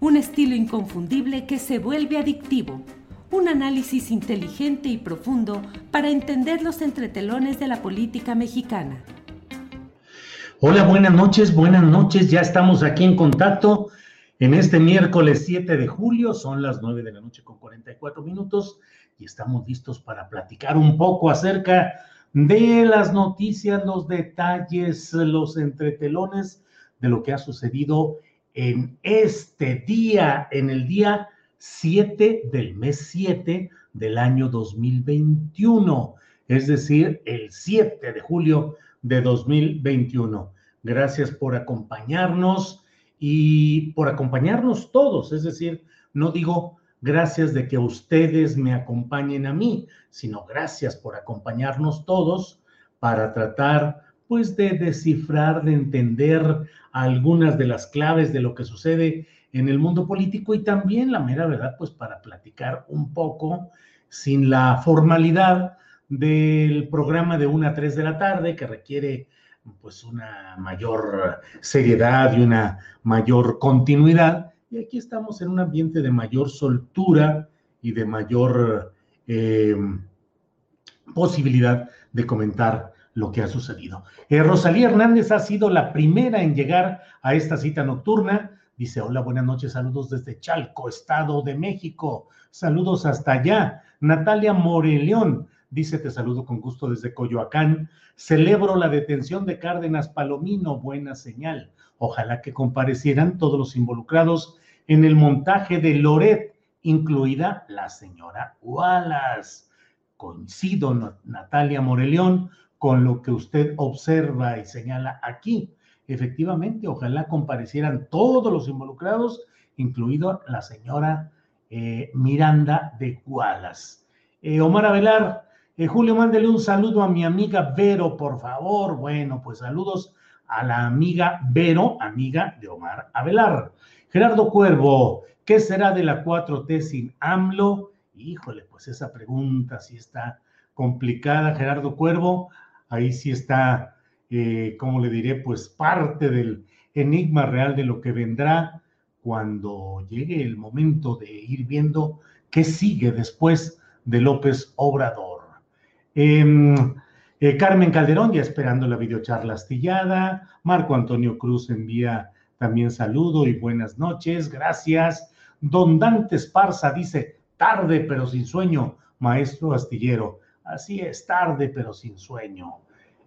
un estilo inconfundible que se vuelve adictivo, un análisis inteligente y profundo para entender los entretelones de la política mexicana. Hola, buenas noches, buenas noches, ya estamos aquí en contacto en este miércoles 7 de julio, son las 9 de la noche con 44 minutos y estamos listos para platicar un poco acerca de las noticias, los detalles, los entretelones de lo que ha sucedido en este día, en el día 7 del mes 7 del año 2021, es decir, el 7 de julio de 2021. Gracias por acompañarnos y por acompañarnos todos, es decir, no digo gracias de que ustedes me acompañen a mí, sino gracias por acompañarnos todos para tratar pues de descifrar, de entender algunas de las claves de lo que sucede en el mundo político y también la mera verdad, pues para platicar un poco sin la formalidad del programa de 1 a 3 de la tarde que requiere pues una mayor seriedad y una mayor continuidad. Y aquí estamos en un ambiente de mayor soltura y de mayor eh, posibilidad de comentar lo que ha sucedido. Eh, Rosalía Hernández ha sido la primera en llegar a esta cita nocturna. Dice, hola, buenas noches, saludos desde Chalco, Estado de México. Saludos hasta allá. Natalia Moreleón dice, te saludo con gusto desde Coyoacán. Celebro la detención de Cárdenas Palomino, buena señal. Ojalá que comparecieran todos los involucrados en el montaje de Loret, incluida la señora Wallace. Coincido, Natalia Moreleón, con lo que usted observa y señala aquí. Efectivamente, ojalá comparecieran todos los involucrados, incluido la señora eh, Miranda de Gualas. Eh, Omar Avelar, eh, Julio, mándele un saludo a mi amiga Vero, por favor. Bueno, pues saludos a la amiga Vero, amiga de Omar Avelar. Gerardo Cuervo, ¿qué será de la 4T sin AMLO? Híjole, pues esa pregunta sí está complicada, Gerardo Cuervo ahí sí está, eh, como le diré, pues parte del enigma real de lo que vendrá cuando llegue el momento de ir viendo qué sigue después de López Obrador. Em, eh, Carmen Calderón ya esperando la videocharla astillada. Marco Antonio Cruz envía también saludo y buenas noches. Gracias. Don Dante Esparza dice, tarde pero sin sueño, maestro astillero. Así es, tarde pero sin sueño.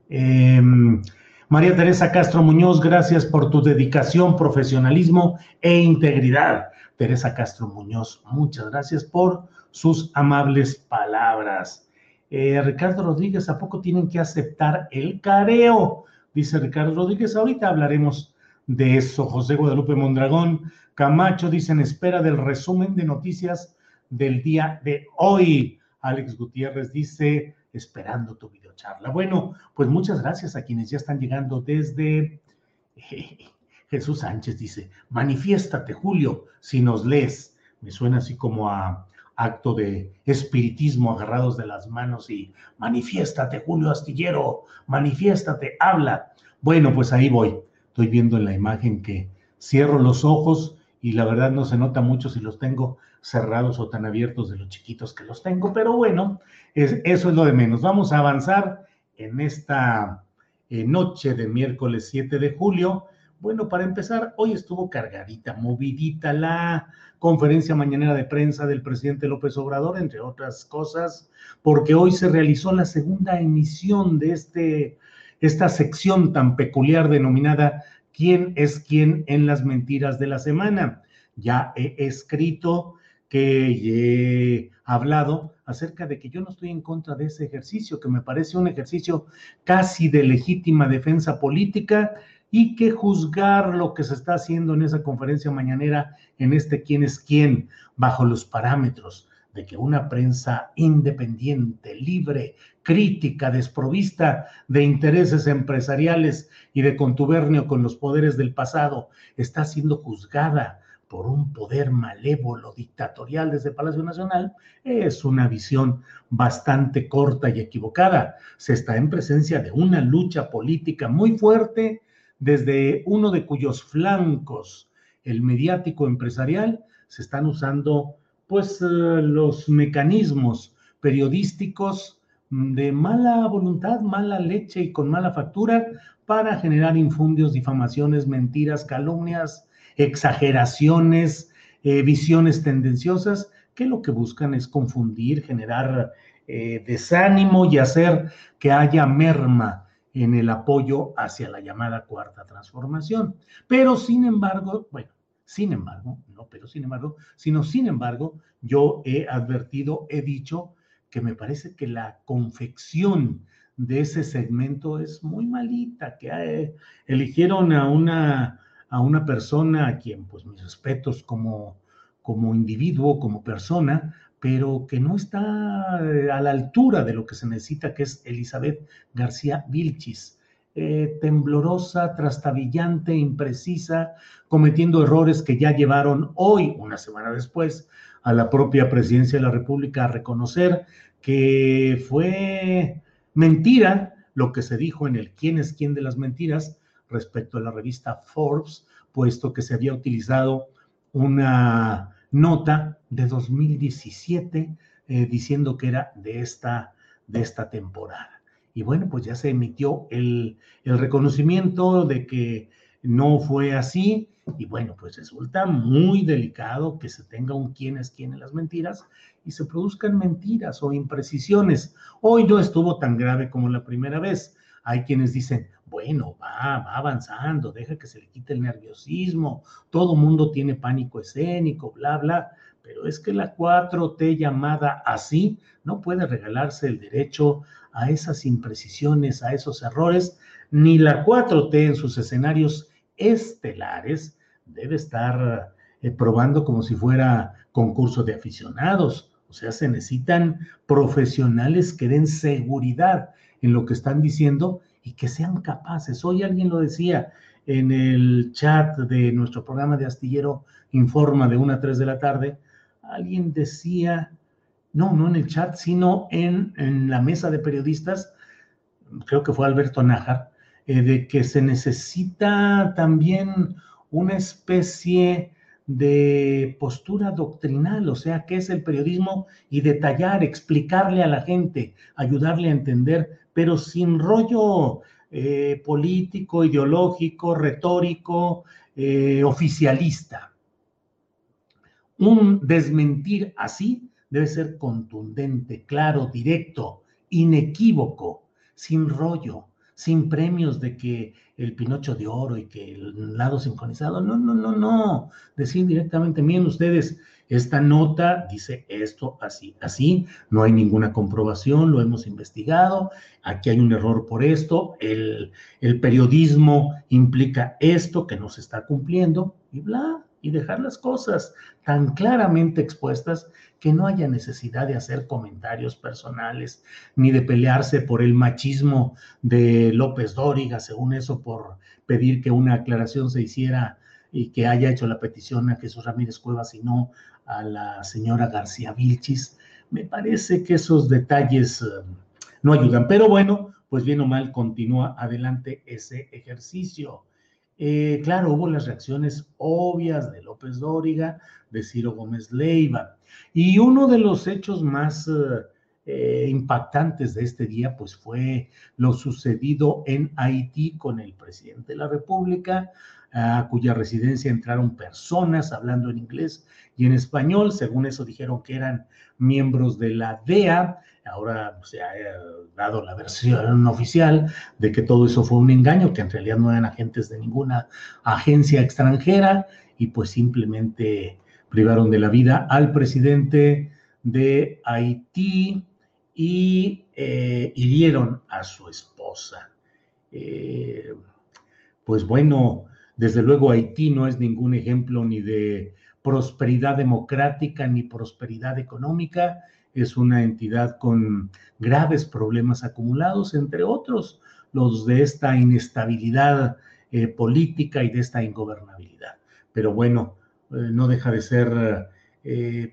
Em, María Teresa Castro Muñoz, gracias por tu dedicación, profesionalismo e integridad. Teresa Castro Muñoz, muchas gracias por sus amables palabras. Eh, Ricardo Rodríguez, ¿a poco tienen que aceptar el careo? Dice Ricardo Rodríguez, ahorita hablaremos de eso. José Guadalupe Mondragón, Camacho, dicen, espera del resumen de noticias del día de hoy. Alex Gutiérrez dice, esperando tu videocharla. Bueno, pues muchas gracias a quienes ya están llegando desde... Jesús Sánchez dice, manifiéstate, Julio, si nos lees. Me suena así como a, acto de espiritismo agarrados de las manos y manifiéstate, Julio Astillero, manifiéstate, habla. Bueno, pues ahí voy. Estoy viendo en la imagen que cierro los ojos y la verdad no se nota mucho si los tengo cerrados o tan abiertos de los chiquitos que los tengo, pero bueno, eso es lo de menos. Vamos a avanzar en esta eh, noche de miércoles 7 de julio. Bueno, para empezar, hoy estuvo cargadita, movidita la conferencia mañanera de prensa del presidente López Obrador, entre otras cosas, porque hoy se realizó la segunda emisión de este, esta sección tan peculiar denominada quién es quién en las mentiras de la semana. Ya he escrito que he hablado acerca de que yo no estoy en contra de ese ejercicio, que me parece un ejercicio casi de legítima defensa política y que juzgar lo que se está haciendo en esa conferencia mañanera, en este quién es quién, bajo los parámetros de que una prensa independiente, libre, crítica, desprovista de intereses empresariales y de contubernio con los poderes del pasado, está siendo juzgada por un poder malévolo dictatorial desde Palacio Nacional, es una visión bastante corta y equivocada. Se está en presencia de una lucha política muy fuerte desde uno de cuyos flancos, el mediático empresarial, se están usando pues eh, los mecanismos periodísticos de mala voluntad, mala leche y con mala factura para generar infundios, difamaciones, mentiras, calumnias, exageraciones, eh, visiones tendenciosas, que lo que buscan es confundir, generar eh, desánimo y hacer que haya merma en el apoyo hacia la llamada cuarta transformación. Pero sin embargo, bueno, sin embargo, no, pero sin embargo, sino sin embargo, yo he advertido, he dicho que me parece que la confección de ese segmento es muy malita, que eh, eligieron a una, a una persona a quien, pues mis respetos como, como individuo, como persona, pero que no está eh, a la altura de lo que se necesita, que es Elizabeth García Vilchis. Eh, temblorosa, trastabillante, imprecisa, cometiendo errores que ya llevaron hoy, una semana después, a la propia presidencia de la República a reconocer que fue mentira lo que se dijo en el quién es quién de las mentiras respecto a la revista Forbes, puesto que se había utilizado una nota de 2017 eh, diciendo que era de esta, de esta temporada. Y bueno, pues ya se emitió el, reconocimiento de que no fue así. Y bueno, pues resulta muy delicado que se tenga un quién es quién en las mentiras y se produzcan mentiras o imprecisiones. Hoy no estuvo tan grave como la primera vez. Hay quienes dicen, bueno, va, va avanzando, deja que se le quite el nerviosismo, todo mundo tiene pánico escénico, bla, bla, pero es que la 4T llamada así no puede regalarse el derecho a esas imprecisiones, a esos errores, ni la 4T en sus escenarios estelares debe estar eh, probando como si fuera concurso de aficionados. O sea, se necesitan profesionales que den seguridad en lo que están diciendo y que sean capaces. Hoy alguien lo decía en el chat de nuestro programa de Astillero Informa de 1 a 3 de la tarde, alguien decía no, no en el chat, sino en, la mesa de periodistas, creo que fue Alberto Nájar, eh, de que se necesita también una especie de postura doctrinal, o sea, qué es el periodismo y detallar, explicarle a la gente, ayudarle a entender, pero sin rollo eh, político, ideológico, retórico, eh, oficialista. Un desmentir así debe ser contundente, claro, directo, inequívoco, sin rollo, sin premios de que el Pinocho de oro y que el lado sincronizado. No, no, no, no. Decir directamente, miren ustedes, esta nota dice esto así, así, no hay ninguna comprobación, lo hemos investigado, aquí hay un error por esto, el, el periodismo implica esto que no se está cumpliendo y bla, y dejar las cosas tan claramente expuestas que no haya necesidad de hacer comentarios personales ni de pelearse por el machismo de López Dóriga, según eso, por pedir que una aclaración se hiciera y que haya hecho la petición a Jesús Ramírez Cuevas y no a la señora García Vilchis. Me parece que esos detalles eh, no ayudan, pero bueno, pues bien o mal continúa adelante ese ejercicio. Eh, claro, hubo las reacciones obvias de López Dóriga, de Ciro Gómez Leiva, y uno de los hechos más eh, impactantes de este día, pues fue lo sucedido en Haití con el presidente de la República, a cuya residencia entraron personas hablando en inglés y en español. Según eso dijeron que eran miembros de la DEA. Ahora se ha eh, dado la versión oficial de que todo eso fue un engaño, que en realidad no eran agentes de ninguna agencia extranjera y pues simplemente privaron de la vida al presidente de Haití y eh, hirieron a su esposa. Eh, pues bueno, desde luego Haití no es ningún ejemplo ni de prosperidad democrática ni prosperidad económica, es una entidad con graves problemas acumulados, entre otros los de esta inestabilidad eh, política y de esta ingobernabilidad. Pero bueno, no deja de ser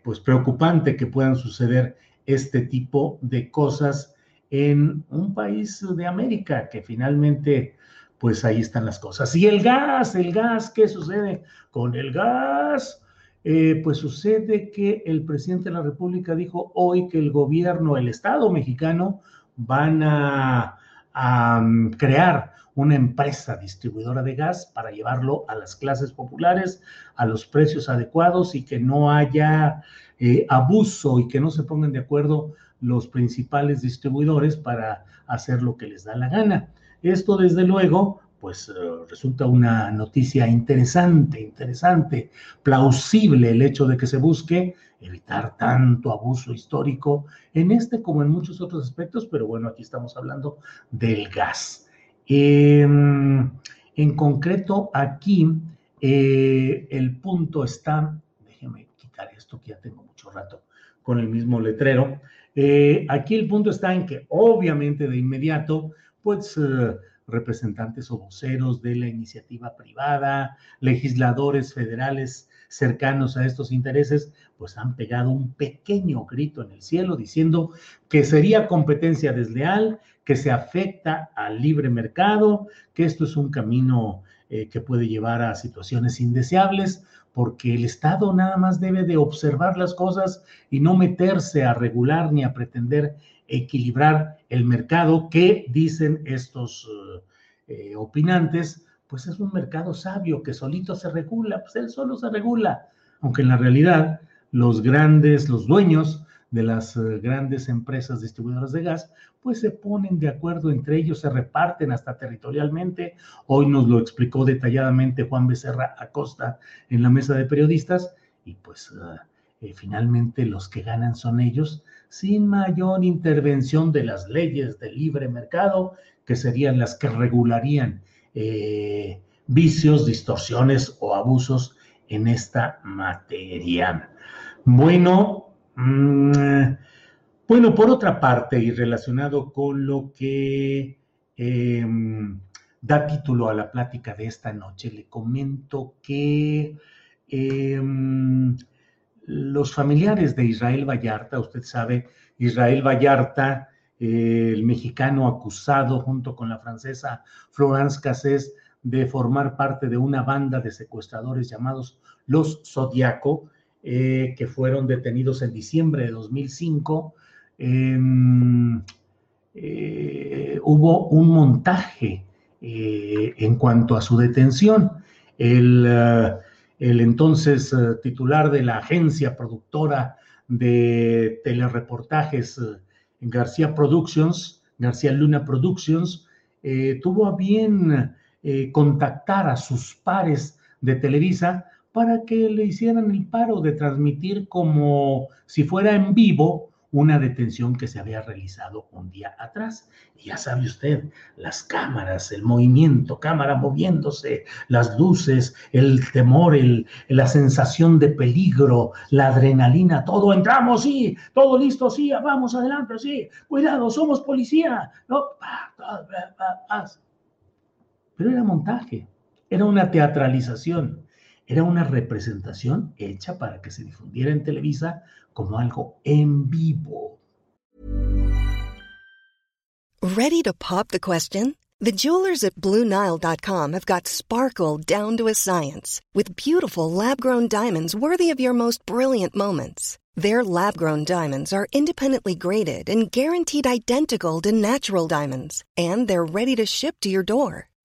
pues preocupante que puedan suceder este tipo de cosas en un país de América que finalmente, pues ahí están las cosas. Y el gas, el gas, ¿qué sucede con el gas? Eh, pues sucede que el presidente de la República dijo hoy que el gobierno, el Estado mexicano, van a, mm, crear una empresa distribuidora de gas para llevarlo a las clases populares a los precios adecuados y que no haya eh, abuso y que no se pongan de acuerdo los principales distribuidores para hacer lo que les da la gana. Esto, desde luego, pues eh, resulta una noticia interesante, interesante, plausible el hecho de que se busque evitar tanto abuso histórico en este como en muchos otros aspectos, pero bueno, aquí estamos hablando del gas. Em, en concreto, aquí eh, el punto está, déjeme quitar esto que ya tengo rato con el mismo letrero. Eh, aquí el punto está en que obviamente de inmediato, pues representantes o voceros de la iniciativa privada, legisladores federales cercanos a estos intereses, pues han pegado un pequeño grito en el cielo diciendo que sería competencia desleal, que se afecta al libre mercado, que esto es un camino eh, que puede llevar a situaciones indeseables porque el Estado nada más debe de observar las cosas y no meterse a regular ni a pretender equilibrar el mercado que dicen estos eh, opinantes, pues es un mercado sabio que solito se regula, pues él solo se regula, aunque en la realidad los grandes, los dueños de las eh, grandes empresas distribuidoras de gas, pues se ponen de acuerdo entre ellos, se reparten hasta territorialmente. Hoy nos lo explicó detalladamente Juan Becerra Acosta en la mesa de periodistas y pues eh, eh, finalmente los que ganan son ellos sin mayor intervención de las leyes del libre mercado, que serían las que regularían vicios, distorsiones o abusos en esta materia. Bueno, bueno, por otra parte, y relacionado con lo que em, da título a la plática de esta noche, le comento que em, los familiares de Israel Vallarta, usted sabe, Israel Vallarta, el mexicano acusado junto con la francesa Florence Cassés de formar parte de una banda de secuestradores llamados los Zodiaco, eh, que fueron detenidos en diciembre de 2005, em, eh, hubo un montaje eh, en cuanto a su detención. El, el entonces titular de la agencia productora de telereportajes García Productions, García Luna Productions, tuvo a bien contactar a sus pares de Televisa para que le hicieran el paro de transmitir como si fuera en vivo una detención que se había realizado un día atrás. Y ya sabe usted, las cámaras, el movimiento, cámara moviéndose, las luces, el temor, el, la sensación de peligro, la adrenalina, todo entramos, sí, todo listo, sí, vamos adelante, sí, cuidado, somos policía, no, pero era montaje, era una teatralización era una representación hecha para que se difundiera en Televisa como algo en vivo. Ready to pop the question? The jewelers at BlueNile.com have got sparkle down to a science with beautiful lab-grown diamonds worthy of your most brilliant moments. Their lab-grown diamonds are independently graded and guaranteed identical to natural diamonds, and they're ready to ship to your door.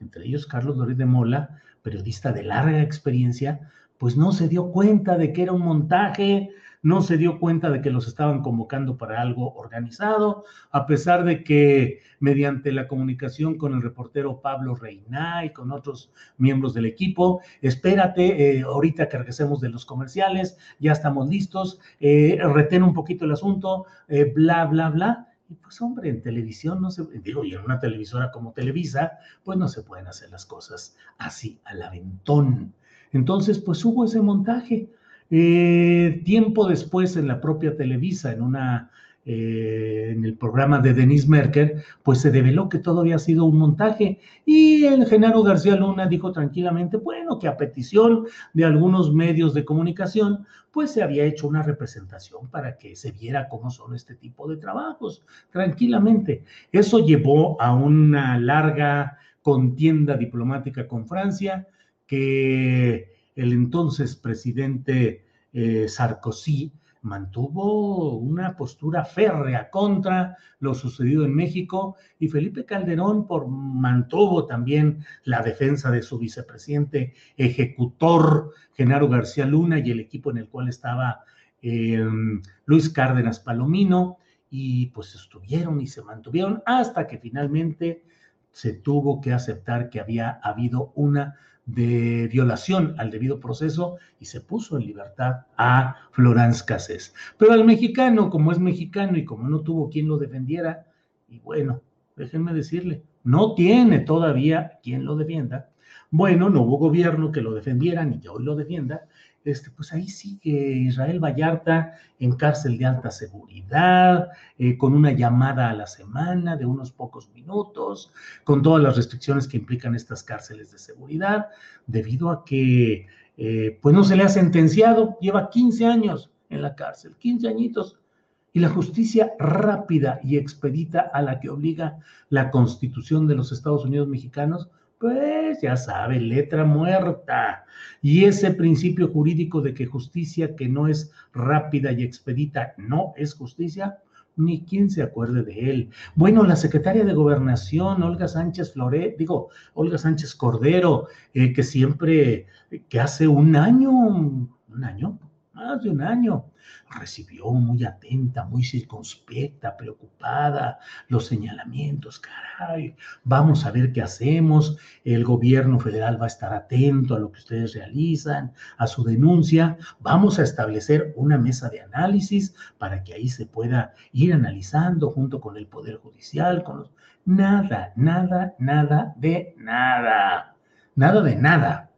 entre ellos Carlos Doris de Mola, periodista de larga experiencia, pues no se dio cuenta de que era un montaje, no se dio cuenta de que los estaban convocando para algo organizado, a pesar de que mediante la comunicación con el reportero Pablo Reina y con otros miembros del equipo, espérate, eh, ahorita que regresemos de los comerciales, ya estamos listos, eh, retén un poquito el asunto, eh, bla, bla, bla. Y pues hombre, en televisión no se, digo, y en una televisora como Televisa, pues no se pueden hacer las cosas así al aventón. Entonces, pues hubo ese montaje. Eh, tiempo después en la propia Televisa, en una eh, en el programa de Denise Merker, pues se develó que todo había sido un montaje y el Genaro García Luna dijo tranquilamente, bueno, que a petición de algunos medios de comunicación, pues se había hecho una representación para que se viera cómo son este tipo de trabajos, tranquilamente. Eso llevó a una larga contienda diplomática con Francia, que el entonces presidente eh, Sarkozy, mantuvo una postura férrea contra lo sucedido en México y Felipe Calderón por, mantuvo también la defensa de su vicepresidente ejecutor Genaro García Luna y el equipo en el cual estaba em, Luis Cárdenas Palomino y pues estuvieron y se mantuvieron hasta que finalmente se tuvo que aceptar que había habido una de violación al debido proceso y se puso en libertad a Florence Cassés. Pero al mexicano, como es mexicano y como no tuvo quien lo defendiera, y bueno, déjenme decirle, no tiene todavía quien lo defienda. Bueno, no hubo gobierno que lo defendiera ni que hoy lo defienda, este, pues ahí sigue Israel Vallarta en cárcel de alta seguridad, eh, con una llamada a la semana de unos pocos minutos, con todas las restricciones que implican estas cárceles de seguridad, debido a que eh, pues no se le ha sentenciado, lleva 15 años en la cárcel, 15 añitos, y la justicia rápida y expedita a la que obliga la constitución de los Estados Unidos mexicanos, pues ya sabe, letra muerta. Y ese principio jurídico de que justicia que no es rápida y expedita no es justicia, ni quien se acuerde de él. Bueno, la secretaria de Gobernación, Olga Sánchez Floret, digo, Olga Sánchez Cordero, eh, que siempre, que hace un año, un año, más de un año, recibió muy atenta, muy circunspecta, preocupada, los señalamientos, caray, vamos a ver qué hacemos, el gobierno federal va a estar atento a lo que ustedes realizan, a su denuncia, vamos a establecer una mesa de análisis para que ahí se pueda ir analizando junto con el Poder Judicial, con. Nada, nada, nada de nada, nada de nada.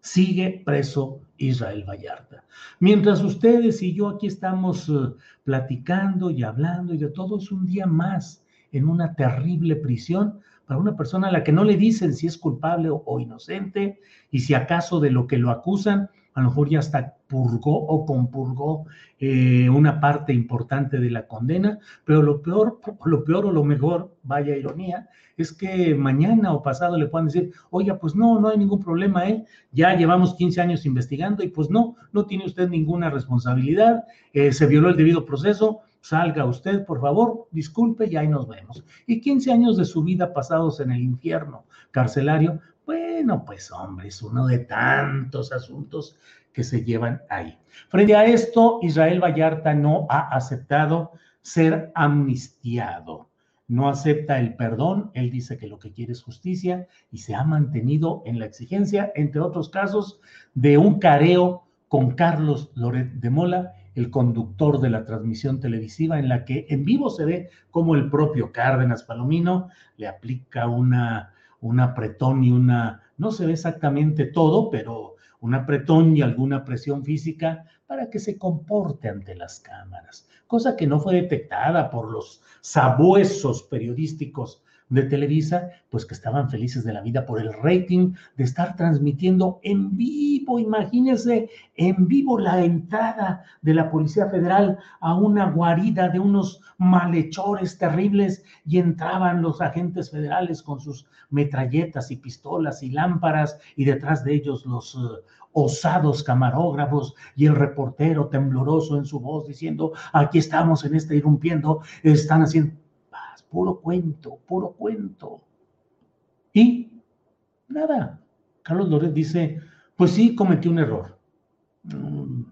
Sigue preso Israel Vallarta. Mientras ustedes y yo aquí estamos eh, platicando y hablando y de todo es un día más en una terrible prisión para una persona a la que no le dicen si es culpable o, inocente y si acaso de lo que lo acusan, a lo mejor ya hasta purgó o compurgó eh, una parte importante de la condena, pero lo peor, lo peor o lo mejor, vaya ironía, es que mañana o pasado le puedan decir, oiga, pues no, no hay ningún problema, ¿eh? ya llevamos 15 años investigando y pues no, no tiene usted ninguna responsabilidad, eh, se violó el debido proceso, salga usted, por favor, disculpe y ahí nos vemos. Y 15 años de su vida pasados en el infierno carcelario, bueno, pues hombre, es uno de tantos asuntos que se llevan ahí. Frente a esto, Israel Vallarta no ha aceptado ser amnistiado. No acepta el perdón, él dice que lo que quiere es justicia y se ha mantenido en la exigencia, entre otros casos, de un careo con Carlos Loret de Mola, el conductor de la transmisión televisiva, en la que en vivo se ve como el propio Cárdenas Palomino le aplica una, un apretón y una, no se ve exactamente todo, pero un apretón y alguna presión física para que se comporte ante las cámaras, cosa que no fue detectada por los sabuesos periodísticos de Televisa, pues que estaban felices de la vida por el rating de estar transmitiendo en vivo, imagínense, en vivo la entrada de la Policía Federal a una guarida de unos malhechores terribles y entraban los agentes federales con sus metralletas y pistolas y lámparas y detrás de ellos los uh, osados camarógrafos y el reportero tembloroso en su voz diciendo, aquí estamos en este irrumpiendo, están haciendo puro cuento, puro cuento. Y nada, Carlos Loret dice, pues sí, cometí un error. Mm,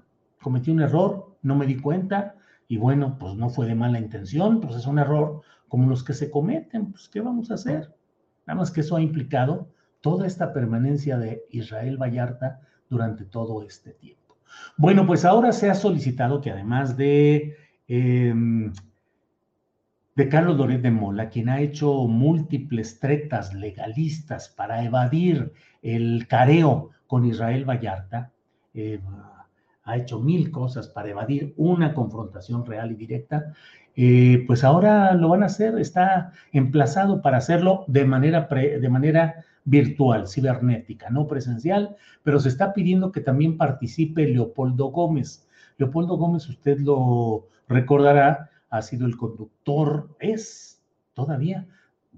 cometí un error, no me di cuenta y bueno, pues no fue de mala intención, pues es un error como los que se cometen, pues ¿qué vamos a hacer? Nada más que eso ha implicado toda esta permanencia de Israel Vallarta durante todo este tiempo. Bueno, pues ahora se ha solicitado que además de em, de Carlos Loret de Mola, quien ha hecho múltiples tretas legalistas para evadir el careo con Israel Vallarta, eh, ha hecho mil cosas para evadir una confrontación real y directa, eh, pues ahora lo van a hacer, está emplazado para hacerlo de manera, de manera virtual, cibernética, no presencial, pero se está pidiendo que también participe Leopoldo Gómez. Leopoldo Gómez, usted lo recordará, ha sido el conductor, es todavía,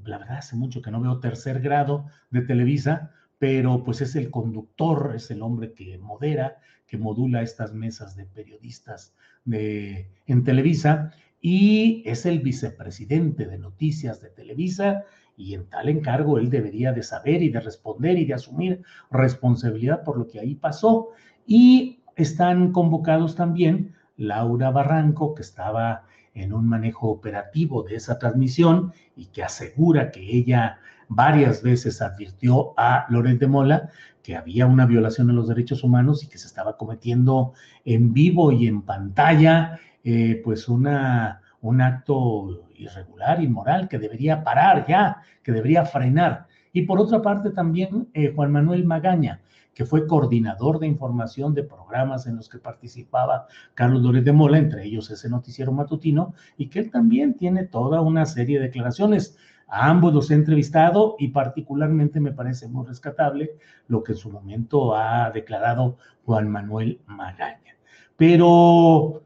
la verdad hace mucho que no veo tercer grado de Televisa, pero pues es el conductor, es el hombre que modera, que modula estas mesas de periodistas de, en Televisa y es el vicepresidente de noticias de Televisa y en tal encargo él debería de saber y de responder y de asumir responsabilidad por lo que ahí pasó. Y están convocados también Laura Barranco, que estaba en un manejo operativo de esa transmisión y que asegura que ella varias veces advirtió a Loret de Mola que había una violación de los derechos humanos y que se estaba cometiendo en vivo y en pantalla, eh, pues una, un acto irregular, inmoral, que debería parar ya, que debería frenar. Y por otra parte también eh, Juan Manuel Magaña, que fue coordinador de información de programas en los que participaba Carlos Loret de Mola, entre ellos ese noticiero matutino, y que él también tiene toda una serie de declaraciones. A ambos los he entrevistado y particularmente me parece muy rescatable lo que en su momento ha declarado Juan Manuel Magaña. Pero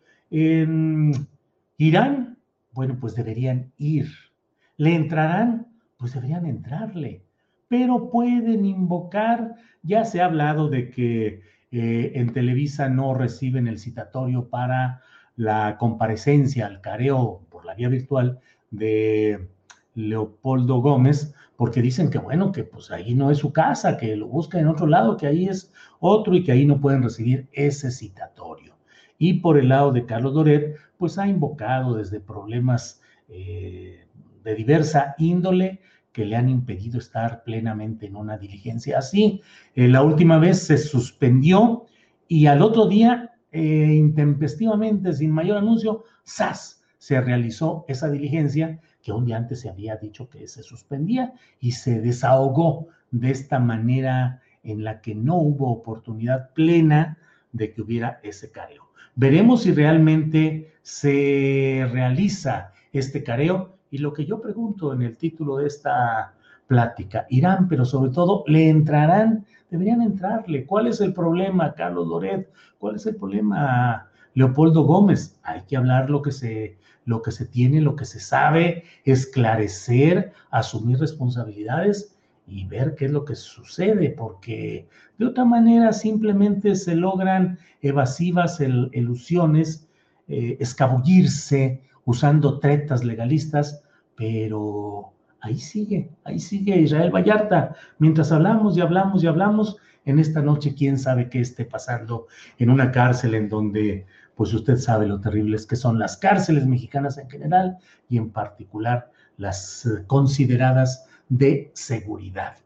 Irán, bueno, pues deberían ir. ¿Le entrarán? Pues deberían entrarle pero pueden invocar, ya se ha hablado de que eh, en Televisa no reciben el citatorio para la comparecencia al careo por la vía virtual de Leopoldo Gómez, porque dicen que bueno, que pues ahí no es su casa, que lo busca en otro lado, que ahí es otro y que ahí no pueden recibir ese citatorio. Y por el lado de Carlos Doret, pues ha invocado desde problemas eh, de diversa índole, que le han impedido estar plenamente en una diligencia así. Eh, la última vez se suspendió y al otro día, eh, intempestivamente, sin mayor anuncio, ¡zas! se realizó esa diligencia que un día antes se había dicho que se suspendía y se desahogó de esta manera en la que no hubo oportunidad plena de que hubiera ese careo. Veremos si realmente se realiza este careo y lo que yo pregunto en el título de esta plática, irán, pero sobre todo, ¿le entrarán? Deberían entrarle. ¿Cuál es el problema, Carlos Loret? ¿Cuál es el problema, Leopoldo Gómez? Hay que hablar lo que se, lo que se tiene, lo que se sabe, esclarecer, asumir responsabilidades y ver qué es lo que sucede, porque de otra manera simplemente se logran evasivas ilusiones, eh, escabullirse, usando tretas legalistas, pero ahí sigue, ahí sigue Israel Vallarta. Mientras hablamos y hablamos y hablamos, en esta noche quién sabe qué esté pasando en una cárcel en donde, pues usted sabe lo terribles que son las cárceles mexicanas en general y en particular las eh, consideradas de seguridad.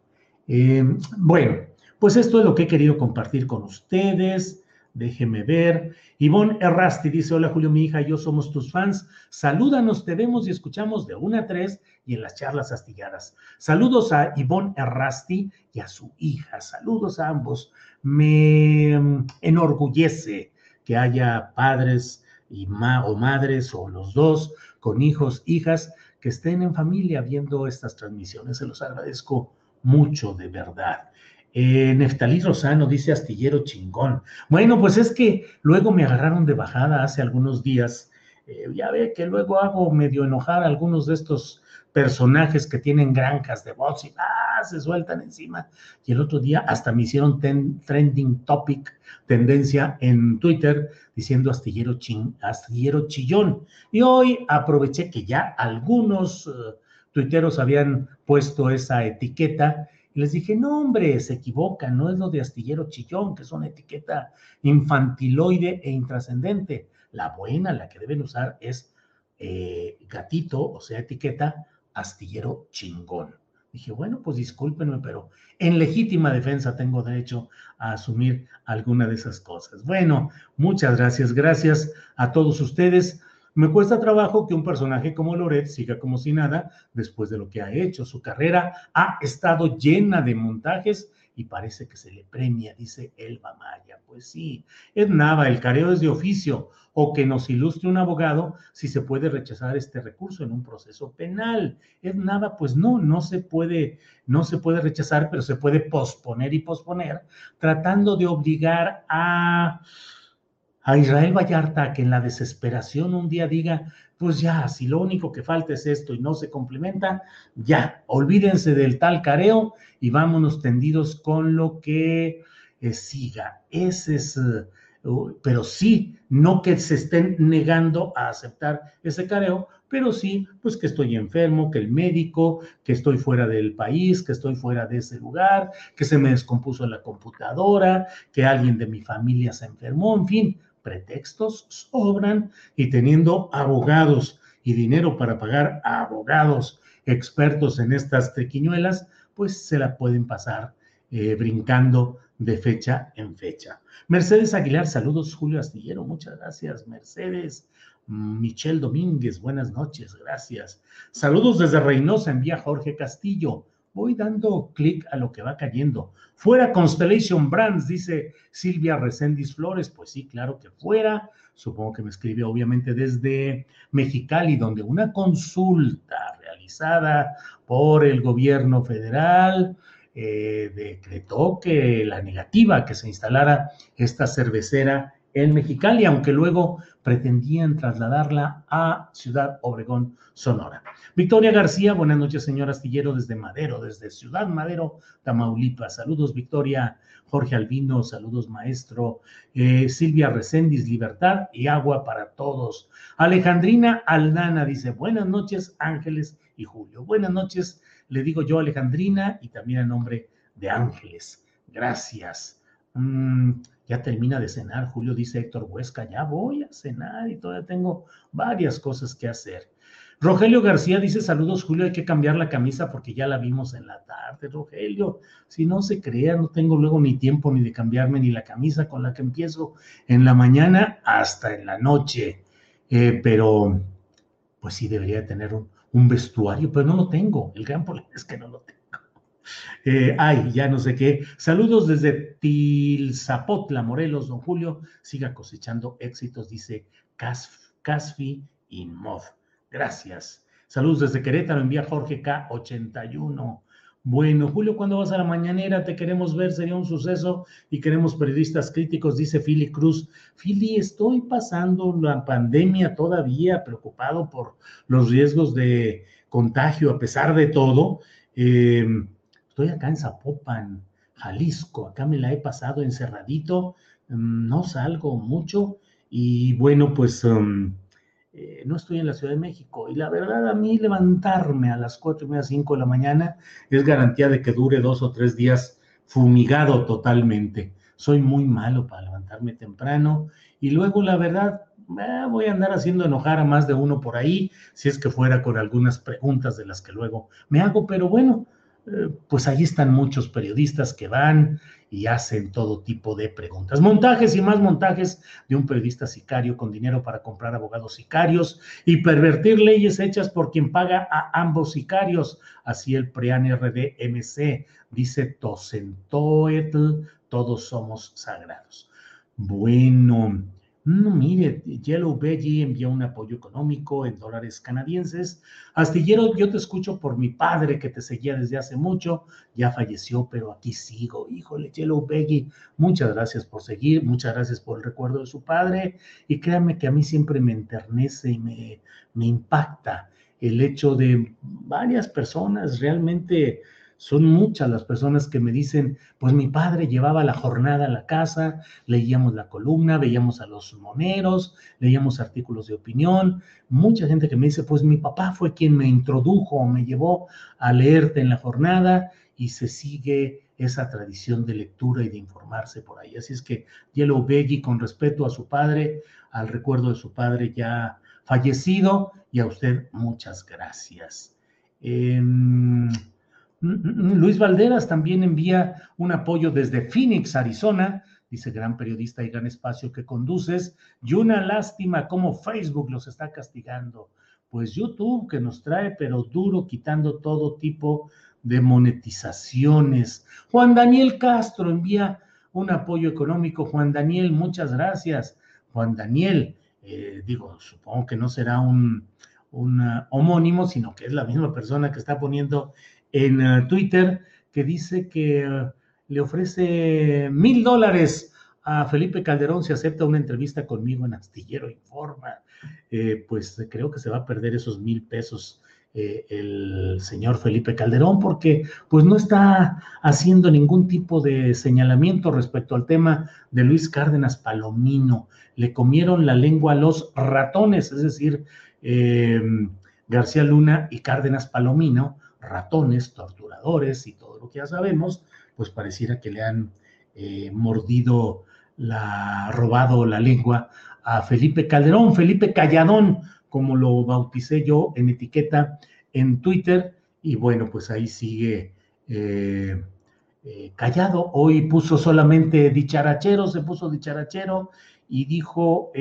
Eh, bueno, pues esto es lo que he querido compartir con ustedes. Déjeme ver. Ivonne Errasti dice: Hola Julio, mi hija yo somos tus fans. Salúdanos, te vemos y escuchamos de una a tres y en las charlas astilladas. Saludos a Ivonne Errasti y a su hija. Saludos a ambos. Me mm, enorgullece que haya padres y o madres o los dos con hijos, hijas que estén en familia viendo estas transmisiones. Se los agradezco mucho, de verdad. Eh, Neftalí Rosano dice astillero chingón. Bueno, pues es que luego me agarraron de bajada hace algunos días. Eh, ya ve que luego hago medio enojar a algunos de estos personajes que tienen granjas de voz y ah, se sueltan encima. Y el otro día hasta me hicieron trending topic, tendencia en Twitter, diciendo astillero, astillero chillón. Y hoy aproveché que ya algunos uh, tuiteros habían puesto esa etiqueta les dije, no, hombre, se equivocan, no es lo de astillero chillón, que es una etiqueta infantiloide e intrascendente. La buena, la que deben usar es eh, gatito, o sea, etiqueta astillero chingón. Dije, bueno, pues discúlpenme, pero en legítima defensa tengo derecho a asumir alguna de esas cosas. Bueno, muchas gracias. Gracias a todos ustedes. Me cuesta trabajo que un personaje como Loret siga como si nada después de lo que ha hecho. Su carrera ha estado llena de montajes y parece que se le premia, dice Elba Maya. Pues sí, es nada, el careo es de oficio o que nos ilustre un abogado si se puede rechazar este recurso en un proceso penal. Es nada, pues no, no se puede, no se puede rechazar, pero se puede posponer y posponer, tratando de obligar a a Israel Vallarta que en la desesperación un día diga, pues ya, si lo único que falta es esto y no se complementa, ya, olvídense del tal careo y vámonos tendidos con lo que eh, siga. Ese es, eh, pero sí, no que se estén negando a aceptar ese careo, pero sí, pues que estoy enfermo, que el médico, que estoy fuera del país, que estoy fuera de ese lugar, que se me descompuso la computadora, que alguien de mi familia se enfermó, en fin, pretextos sobran y teniendo abogados y dinero para pagar a abogados expertos en estas tequiñuelas, pues se la pueden pasar eh, brincando de fecha en fecha. Mercedes Aguilar, saludos Julio Astillero, muchas gracias Mercedes. Michelle Domínguez, buenas noches, gracias. Saludos desde Reynosa, envía Jorge Castillo voy dando clic a lo que va cayendo. Fuera Constellation Brands, dice Silvia Recendis Flores. Pues sí, claro que fuera. Supongo que me escribió obviamente desde Mexicali, donde una consulta realizada por el gobierno federal eh, decretó que la negativa que se instalara esta cervecera en Mexicali, aunque luego pretendían trasladarla a Ciudad Obregón, Sonora. Victoria García, buenas noches, señor Astillero, desde Madero, desde Ciudad Madero, Tamaulipas. Saludos, Victoria. Jorge Albino, saludos, maestro. Eh, Silvia Recendis, libertad y agua para todos. Alejandrina Aldana dice, buenas noches, Ángeles y Julio. Buenas noches, le digo yo, Alejandrina, y también a nombre de Ángeles. Gracias. Mm, ya termina de cenar, Julio dice Héctor Huesca, ya voy a cenar y todavía tengo varias cosas que hacer. Rogelio García dice saludos, Julio, hay que cambiar la camisa porque ya la vimos en la tarde, Rogelio. Si no se crea, no tengo luego ni tiempo ni de cambiarme ni la camisa con la que empiezo en la mañana hasta en la noche. Eh, pero, pues sí, debería tener un, un vestuario, pero no lo tengo. El gran problema es que no lo tengo. Eh, ay, ya no sé qué. Saludos desde Tilzapotla, Morelos, don Julio. Siga cosechando éxitos, dice Casfi y Mod. Gracias. Saludos desde Querétaro, envía Jorge K81. Bueno, Julio, ¿cuándo vas a la mañanera? Te queremos ver, sería un suceso y queremos periodistas críticos, dice Fili Cruz. Fili, estoy pasando la pandemia todavía, preocupado por los riesgos de contagio a pesar de todo. Eh, Estoy acá en Zapopan, Jalisco, acá me la he pasado encerradito, mm, no salgo mucho y bueno, pues um, eh, no estoy en la Ciudad de México. Y la verdad, a mí levantarme a las cuatro y media, cinco de la mañana es garantía de que dure dos o tres días fumigado totalmente. Soy muy malo para levantarme temprano y luego, la verdad, eh, voy a andar haciendo enojar a más de uno por ahí, si es que fuera con algunas preguntas de las que luego me hago, pero bueno, pues ahí están muchos periodistas que van y hacen todo tipo de preguntas. Montajes y más montajes de un periodista sicario con dinero para comprar abogados sicarios y pervertir leyes hechas por quien paga a ambos sicarios. Así el PREAN RDMC dice Tosentoetl, todos somos sagrados. Bueno, no, mire, Yellow Veggie envió un apoyo económico en dólares canadienses. Astillero, yo te escucho por mi padre que te seguía desde hace mucho. Ya falleció, pero aquí sigo. Híjole, Yellow Veggie, muchas gracias por seguir, muchas gracias por el recuerdo de su padre. Y créanme que a mí siempre me enternece y me, me impacta el hecho de varias personas realmente son muchas las personas que me dicen, pues mi padre llevaba la jornada a la casa, leíamos la columna, veíamos a los moneros, leíamos artículos de opinión. Mucha gente que me dice, pues mi papá fue quien me introdujo o me llevó a leerte en la jornada y se sigue esa tradición de lectura y de informarse por ahí. Así es que Yellow Veggie, con respeto a su padre, al recuerdo de su padre ya fallecido, y a usted muchas gracias. Eh, Luis Valderas también envía un apoyo desde Phoenix, Arizona. Dice gran periodista y gran espacio que conduces. Y una lástima cómo Facebook los está castigando. Pues YouTube que nos trae, pero duro, quitando todo tipo de monetizaciones. Juan Daniel Castro envía un apoyo económico. Juan Daniel, muchas gracias. Juan Daniel, eh, digo, supongo que no será un, un homónimo, sino que es la misma persona que está poniendo en eh, Twitter que dice que eh, le ofrece mil dólares a Felipe Calderón si acepta una entrevista conmigo en Astillero Informa. Eh, pues creo que se va a perder esos mil pesos el señor Felipe Calderón porque pues no está haciendo ningún tipo de señalamiento respecto al tema de Luis Cárdenas Palomino. Le comieron la lengua a los ratones, es decir, García Luna y Cárdenas Palomino ratones, torturadores y todo lo que ya sabemos, pues pareciera que le han eh, mordido, la, robado la lengua a Felipe Calderón, Felipe Calladón, como lo bauticé yo en etiqueta en Twitter, y bueno, pues ahí sigue eh, eh, callado. Hoy puso solamente dicharachero, se puso dicharachero y dijo,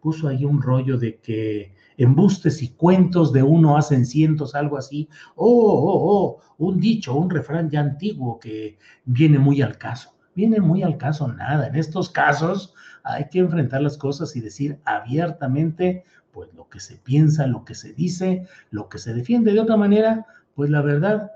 puso ahí un rollo de que embustes y cuentos de uno hacen cientos, algo así. Oh, oh, oh, un dicho, un refrán ya antiguo que viene muy al caso. Viene muy al caso nada. En estos casos hay que enfrentar las cosas y decir abiertamente, pues lo que se piensa, lo que se dice, lo que se defiende. De otra manera, pues la verdad,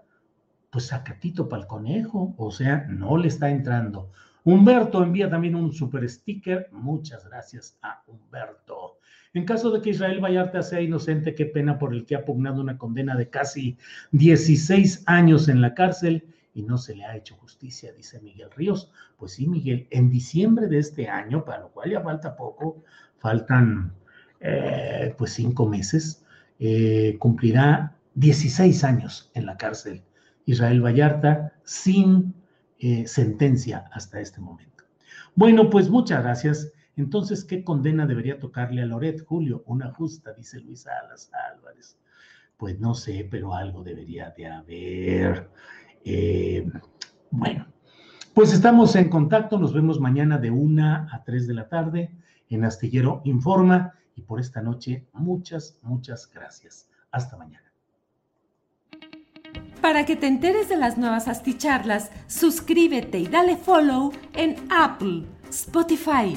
pues sacatito para el conejo, o sea, no le está entrando. Humberto envía también un super sticker. Muchas gracias a Humberto. En caso de que Israel Vallarta sea inocente, qué pena por el que ha pugnado una condena de casi 16 años en la cárcel y no se le ha hecho justicia, dice Miguel Ríos. Pues sí, Miguel, en diciembre de este año, para lo cual ya falta poco, faltan eh, pues cinco meses, eh, cumplirá 16 años en la cárcel. Israel Vallarta sin eh, sentencia hasta este momento. Bueno, pues muchas gracias. Entonces, ¿qué condena debería tocarle a Loret, Julio? Una justa, dice Luis Alas Álvarez. Pues no sé, pero algo debería de haber. Eh, bueno, pues estamos en contacto. Nos vemos mañana de una a tres de la tarde en Astillero Informa. Y por esta noche, muchas, muchas gracias. Hasta mañana. Para que te enteres de las nuevas asticharlas, suscríbete y dale follow en Apple, Spotify